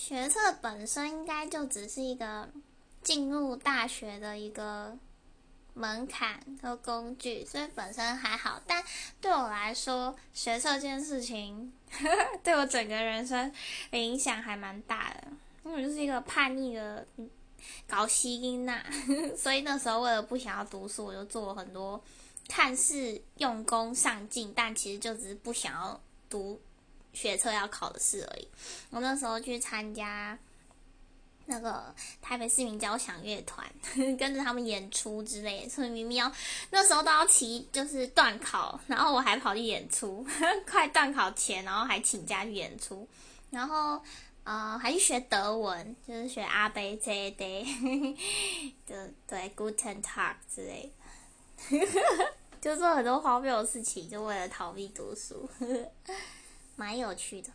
学测本身应该就只是一个进入大学的一个门槛和工具，所以本身还好。但对我来说，学测这件事情 对我整个人生影响还蛮大的，因为我就是一个叛逆的搞西音呐，所以那时候为了不想要读书，我就做了很多看似用功上进，但其实就只是不想要读。学测要考的试而已。我那时候去参加那个台北市民交响乐团，跟着他们演出之类的。所以明明要那时候都要提，就是断考，然后我还跑去演出，快断考前，然后还请假去演出，然后呃还去学德文，就是学阿贝 Z day，对对，Guten Tag 之类的，就做很多荒谬的事情，就为了逃避读书。蛮有趣的。